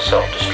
Mr.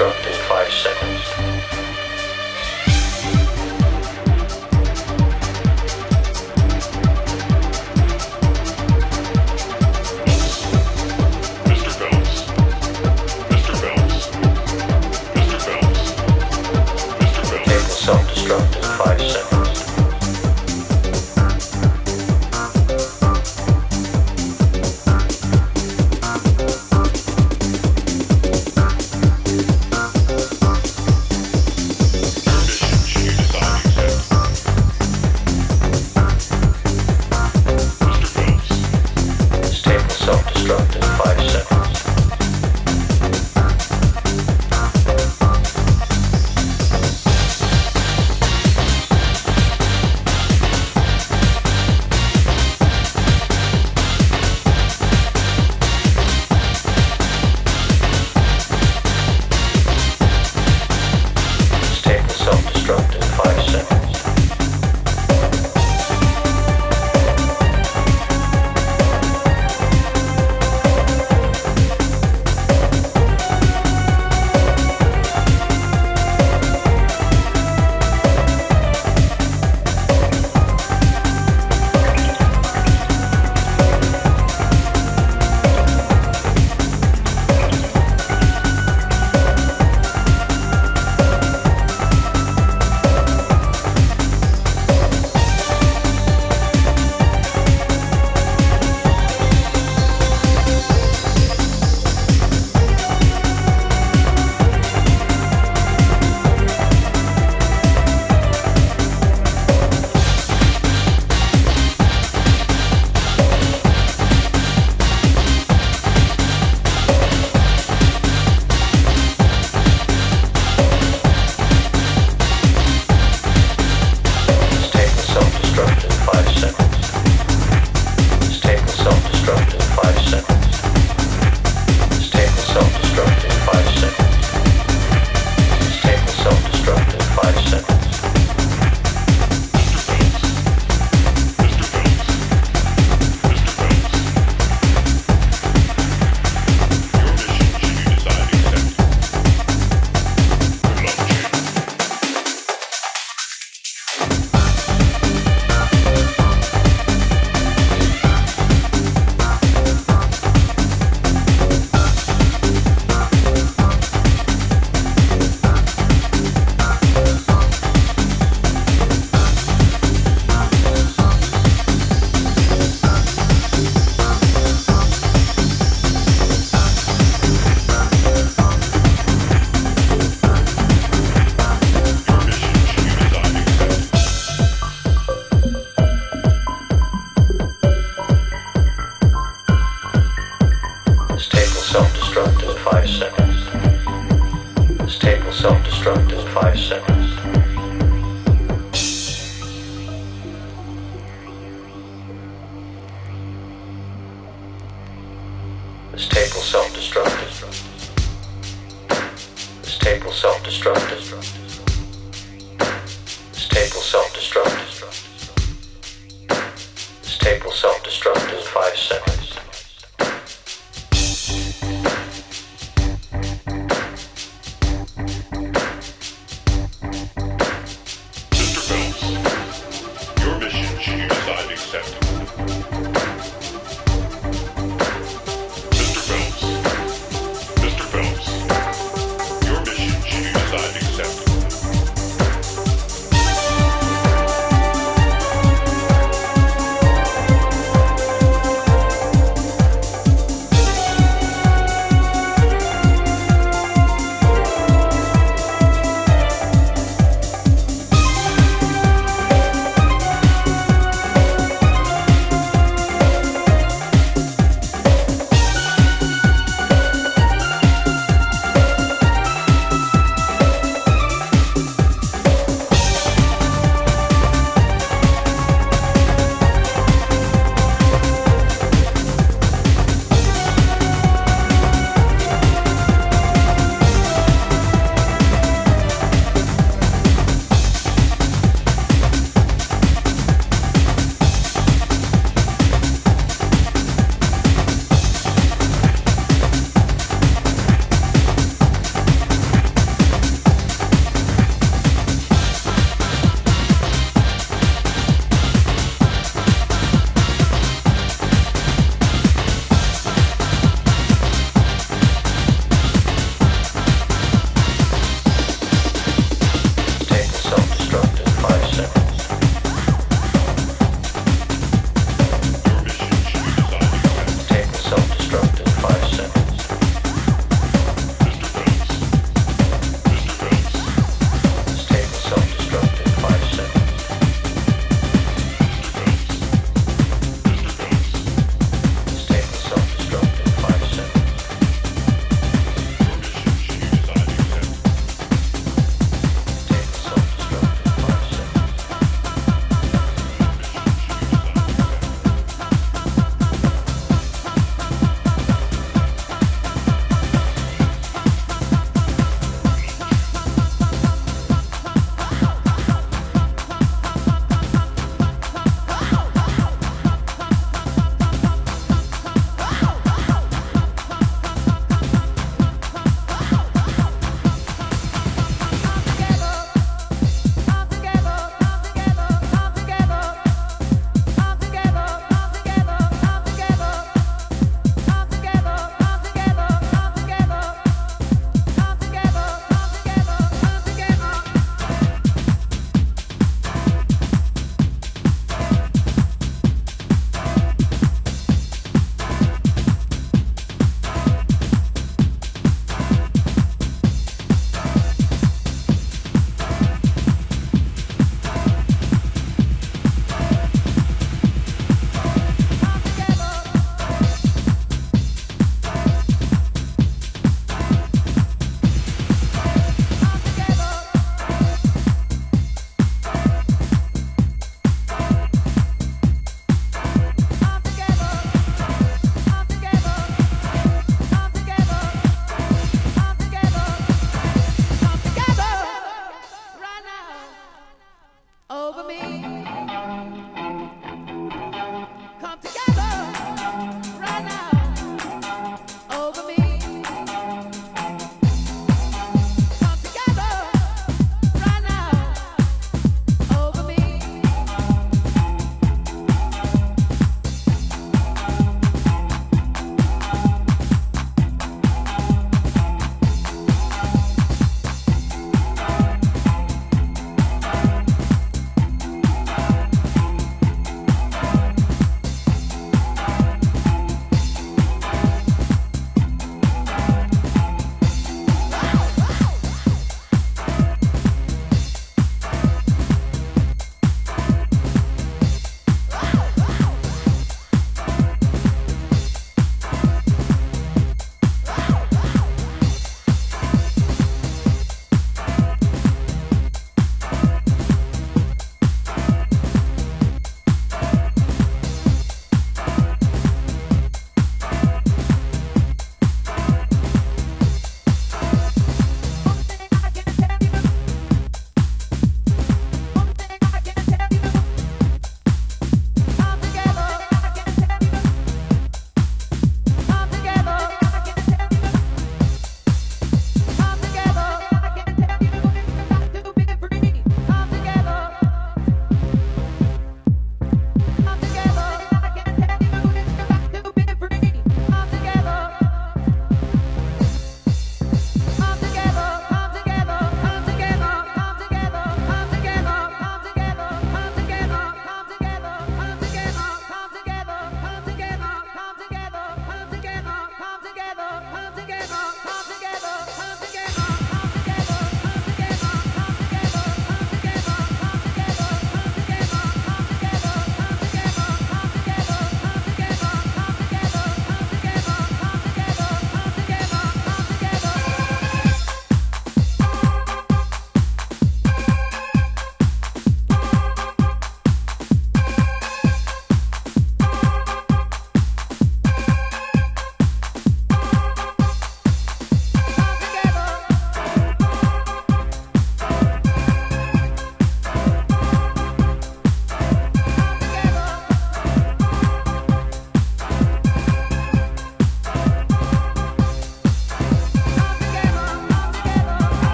Phelps,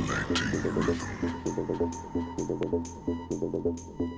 Collecting rhythm.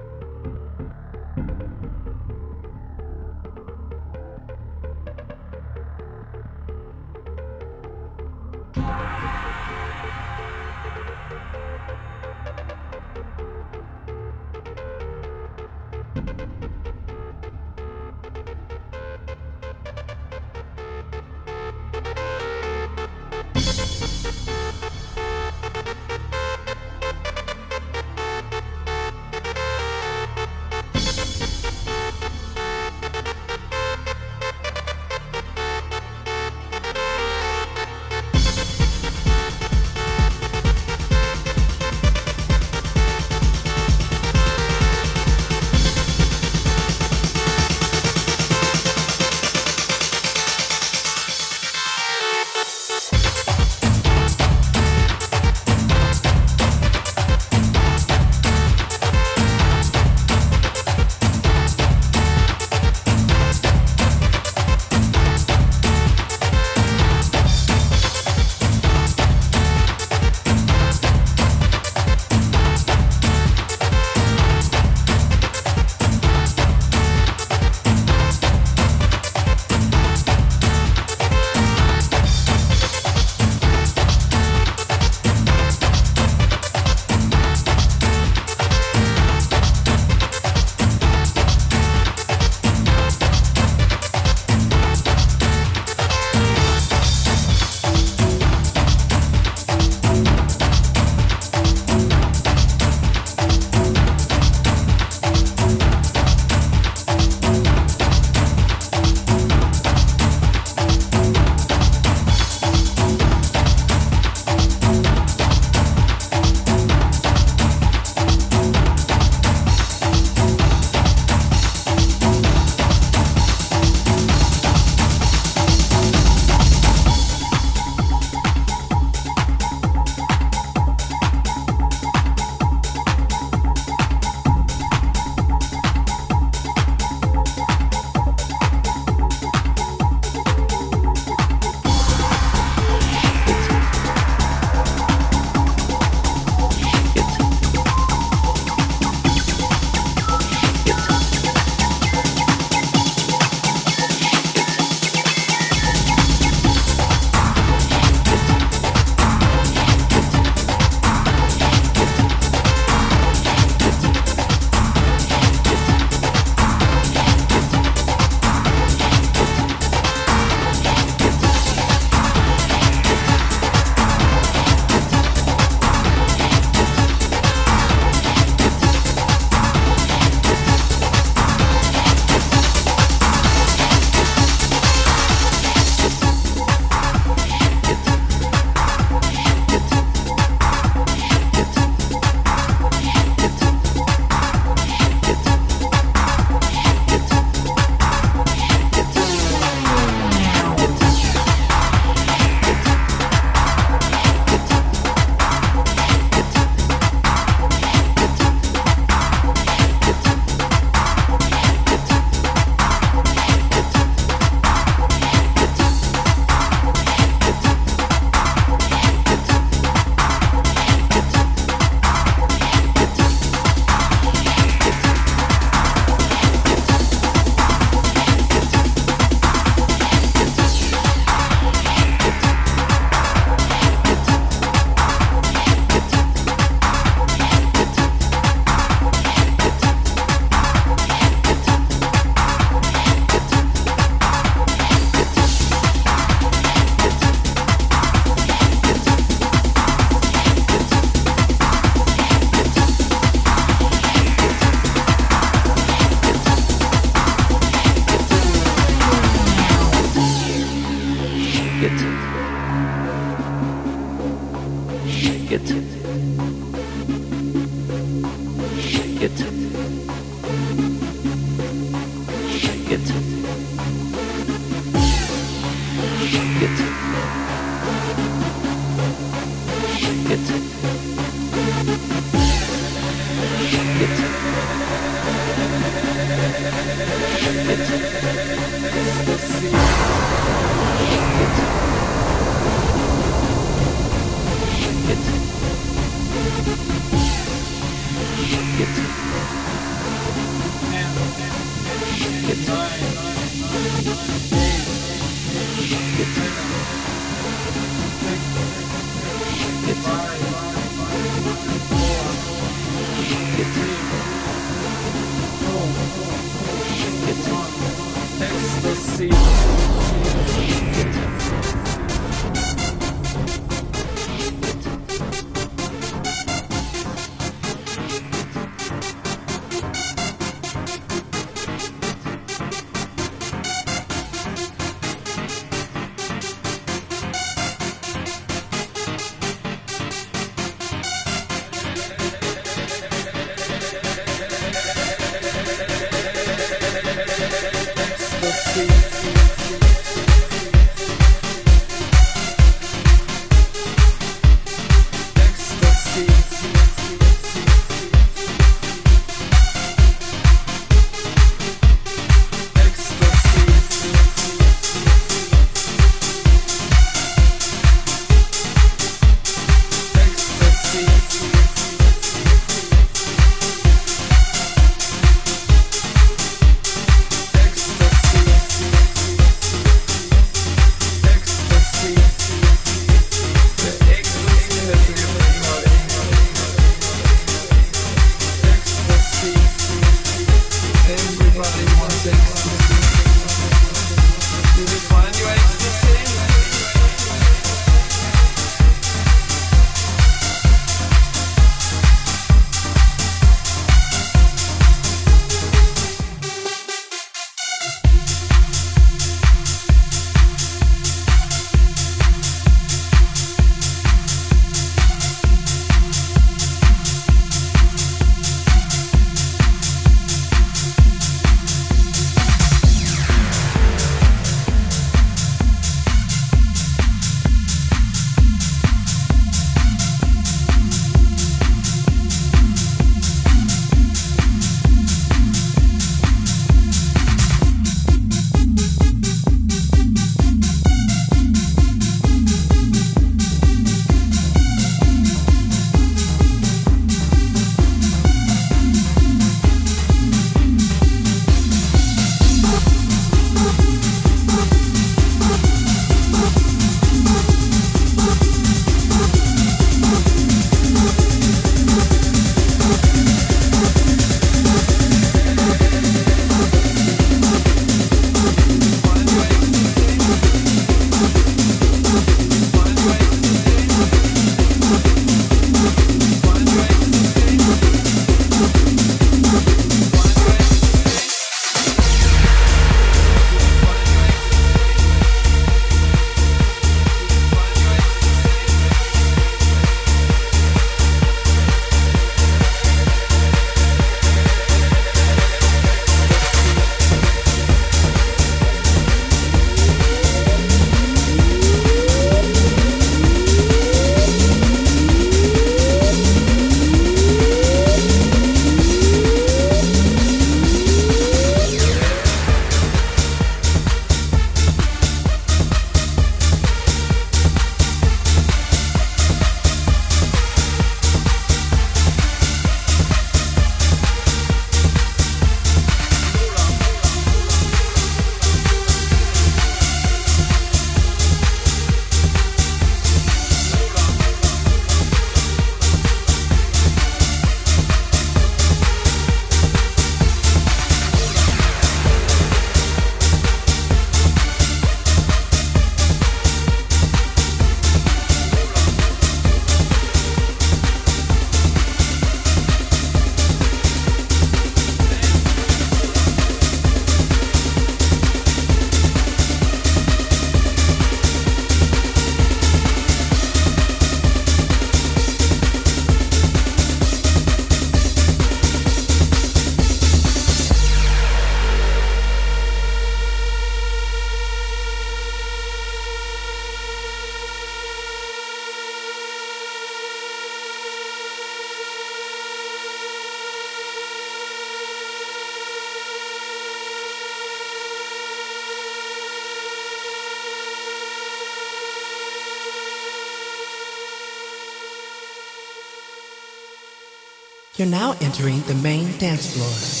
Entering the main dance floor.